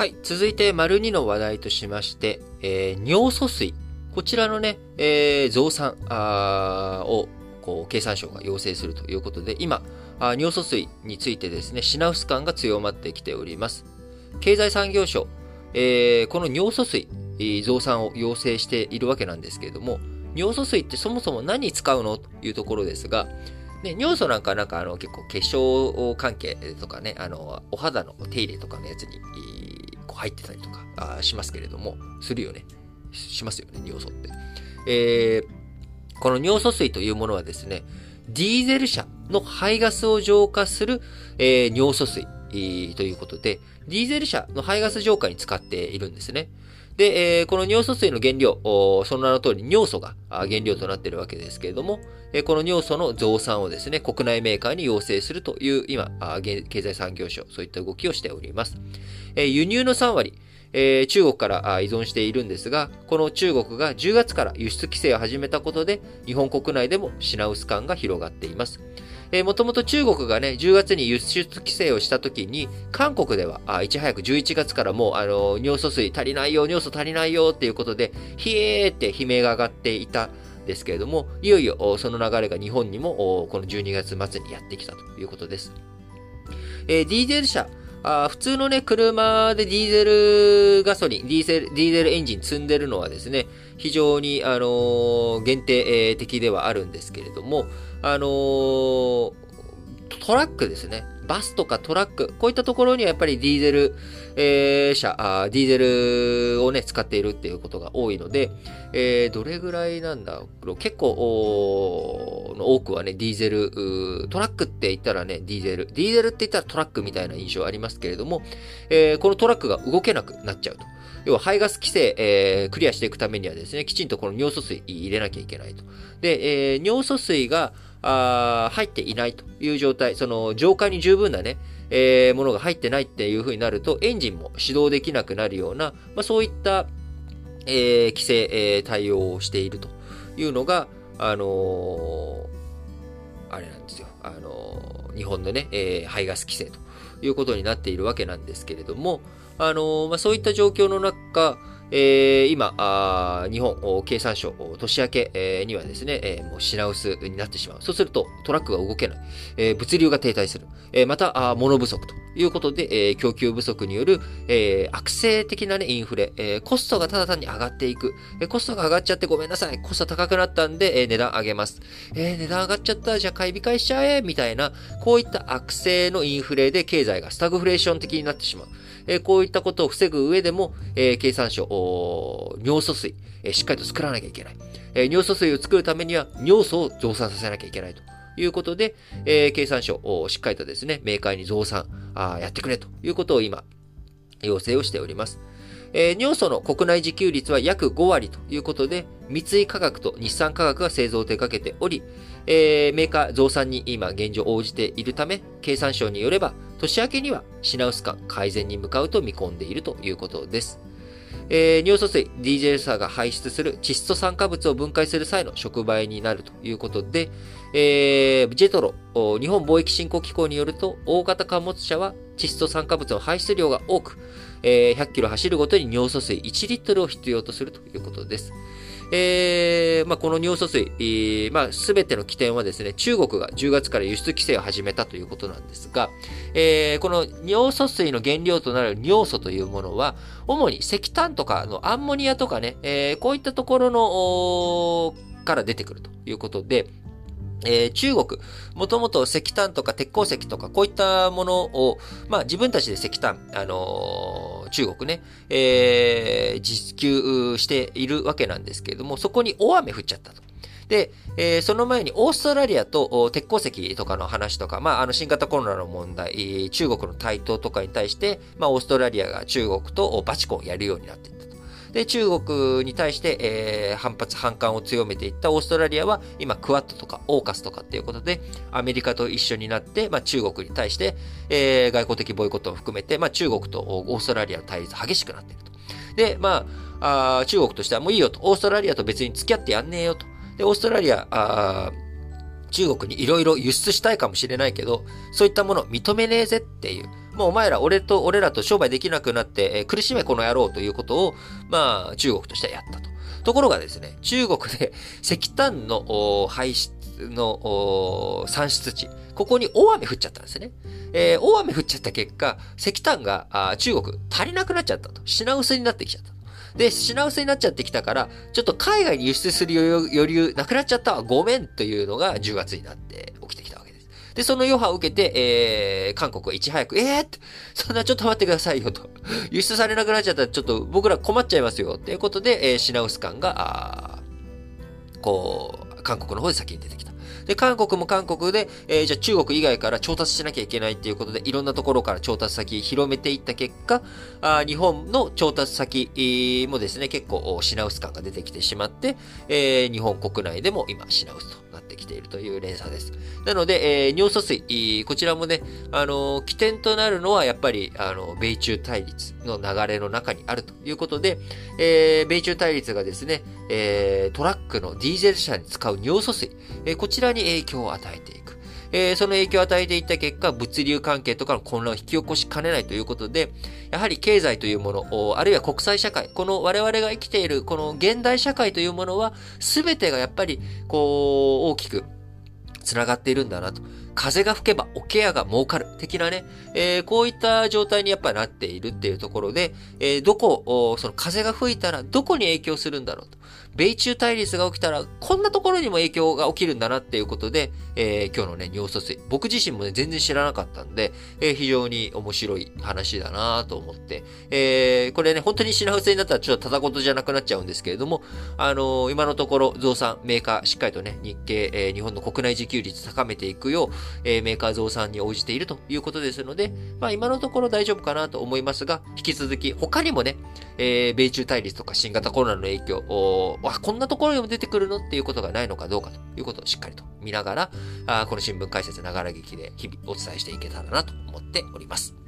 はい。続いて、丸2の話題としまして、えー尿素水。こちらのね、えー増産を、こう、経産省が要請するということで、今、あ尿素水についてですね、品薄感が強まってきております。経済産業省、えーこの尿素水、増産を要請しているわけなんですけれども、尿素水ってそもそも何に使うのというところですが、ね、尿素なんかなんかあの結構化粧関係とかね、あの、お肌の手入れとかのやつに、えーこう入ってたりとかあしますけれども、するよね。ししますよね、尿素って。えーこの尿素水というものはですね、ディーゼル車の排ガスを浄化する、えー尿素水、えーということで、ディーゼル車の排ガス浄化に使っているんですね。で、えーこの尿素水の原料、その名の通り尿素が原料となっているわけですけれども、えこの尿素の増産をですね、国内メーカーに要請するという、今、あ経済産業省、そういった動きをしております。えー輸入の3割、えー中国から依存しているんですが、この中国が10月から輸出規制を始めたことで、日本国内でも品薄感が広がっています。えー、もともと中国がね、10月に輸出規制をした時に、韓国では、あいち早く11月からもう、あの、尿素水足りないよ、尿素足りないよっていうことで、ひえーって悲鳴が上がっていたですけれども、いよいよその流れが日本にも、この12月末にやってきたということです。えーディーゼル車、あ普通のね、車でディーゼルガソリン、ディーゼル、ディーゼルエンジン積んでるのはですね、非常に、あのー限定的ではあるんですけれども、あのートラックですね。バスとかトラック、こういったところにはやっぱりディーゼル、えー車あディーゼルをね、使っているっていうことが多いので、えーどれぐらいなんだろう結構、の多くはね、ディーゼル、トラックって言ったらね、ディーゼル、ディーゼルって言ったらトラックみたいな印象ありますけれども、えーこのトラックが動けなくなっちゃうと。要は排ガス規制、えークリアしていくためにはですね、きちんとこの尿素水入れなきゃいけないと。で、えー尿素水が、あ入っていないという状態、その浄化に十分なね、えーものが入ってないっていう風になると、エンジンも始動できなくなるような、まあ、そういった、えー規制、えー対応をしているというのが、あのーあれなんですよ、あのー日本のね、え排ガス規制ということになっているわけなんですけれども、あのまあ、そういった状況の中、えー今日本経産省年明け、えにはですね、えもう品薄になってしまう。そうするとトラックが動けない。え物流が停滞する。えまた、あ物不足ということで、え供給不足による、え悪性的な、ね、インフレ、えコストがただ単に上がっていく。えコストが上がっちゃってごめんなさい。コスト高くなったんで、え値段上げます。え値段上がっちゃった。じゃあ買い控えしちゃえみたいな、こういった悪性のインフレで経済がスタグフレーション的になってしまう。えこういったことを防ぐ上でも、えー経産省、尿素水、えしっかりと作らなきゃいけない。え尿素水を作るためには尿素を増産させなきゃいけないということで、え経産省、おーしっかりとですね、メーカーに増産あやってくれということを今、要請をしております。えー尿素の国内自給率は約5割ということで、三井化学と日産化学が製造を手掛けており、えーメーカー増産に今現状応じているため、経産省によれば、年明けには品薄感改善に向かうと見込んでいるということです。えー尿素水、DJ サーが排出する窒素酸化物を分解する際の触媒になるということで、えージェトロ、日本貿易振興機構によると、大型貨物車は窒素酸化物の排出量が多く、えー100キロ走るごとに尿素水1リットルを必要とするということです。えーまあ、この尿素水、えーまあ、すべての起点はですね、中国が10月から輸出規制を始めたということなんですが、えーこの尿素水の原料となる尿素というものは、主に石炭とかのアンモニアとかね、えーこういったところの、から出てくるということで、えー中国、もともと石炭とか鉄鉱石とかこういったものを、まあ自分たちで石炭、あのー中国ね、えー自給しているわけなんですけれども、そこに大雨降っちゃったと。で、えーその前にオーストラリアと鉄鉱石とかの話とか、まあ、あの新型コロナの問題、中国の台頭とかに対して、まあ、オーストラリアが中国とバチコンやるようになっていったと。で、中国に対して、えー反発、反感を強めていったオーストラリアは、今、クワッドとかオーカスとかっていうことで、アメリカと一緒になって、まあ、中国に対して、えー外交的ボイコットを含めて、まあ、中国とオーストラリアの対立激しくなっていると。で、まあ、あ中国としてはもういいよと、オーストラリアと別に付き合ってやんねえよと。で、オーストラリア、あ中国にいろいろ輸出したいかもしれないけど、そういったものを認めねえぜっていう、まあ、お前ら、俺と、俺らと商売できなくなって、えー、苦しめこの野郎ということを、まあ、中国としてはやったと。ところがですね、中国で 石炭の排出の産出地、ここに大雨降っちゃったんですね。えー、大雨降っちゃった結果、石炭が中国足りなくなっちゃったと。品薄になってきちゃった。で、品薄になっちゃってきたから、ちょっと海外に輸出する余裕なくなっちゃったわ、ごめんというのが10月になって起きてきたわけで。その余波を受けて、えー、韓国はいち早く、えーって、そんなちょっと待ってくださいよと。輸出されなくなっちゃったらちょっと僕ら困っちゃいますよ。っていうことで、えー、品薄感が、あこう、韓国の方で先に出てきた。で、韓国も韓国で、えー、じゃあ中国以外から調達しなきゃいけないっていうことで、いろんなところから調達先広めていった結果、あ日本の調達先もですね、結構品薄感が出てきてしまって、えー、日本国内でも今品薄となってきているという連鎖です。なので、えー、尿素水、こちらもね、あのー、起点となるのはやっぱり、あの、米中対立の流れの中にあるということで、えー、米中対立がですね、えー、トラックのディーゼル車に使う尿素水、えー、こちらに影響を与えていく。えー、その影響を与えていった結果、物流関係とかの混乱を引き起こしかねないということで、やはり経済というもの、あるいは国際社会、この我々が生きているこの現代社会というものは、すべてがやっぱり、こう、大きく、繋がっているんだなと。風が吹けばおケアが儲かる。的なね、えー、こういった状態にやっぱなっているっていうところで、えー、どこ、その風が吹いたらどこに影響するんだろうと。米中対立が起きたら、こんなところにも影響が起きるんだなっていうことで、えー、今日のね、尿素水。僕自身もね、全然知らなかったんで、えー、非常に面白い話だなと思って、えー、これね、本当に品薄になったらちょっとただごとじゃなくなっちゃうんですけれども、あの、今のところ増産、メーカー、しっかりとね、日経、えー、日本の国内自給率高めていくよう、えー、メーカー増産に応じているということですので、まあ今のところ大丈夫かなと思いますが、引き続き他にもね、えー、米中対立とか新型コロナの影響、おあ、こんなところにも出てくるのっていうことがないのかどうかということをしっかりと見ながら、あこの新聞解説ながら劇で日々お伝えしていけたらなと思っております。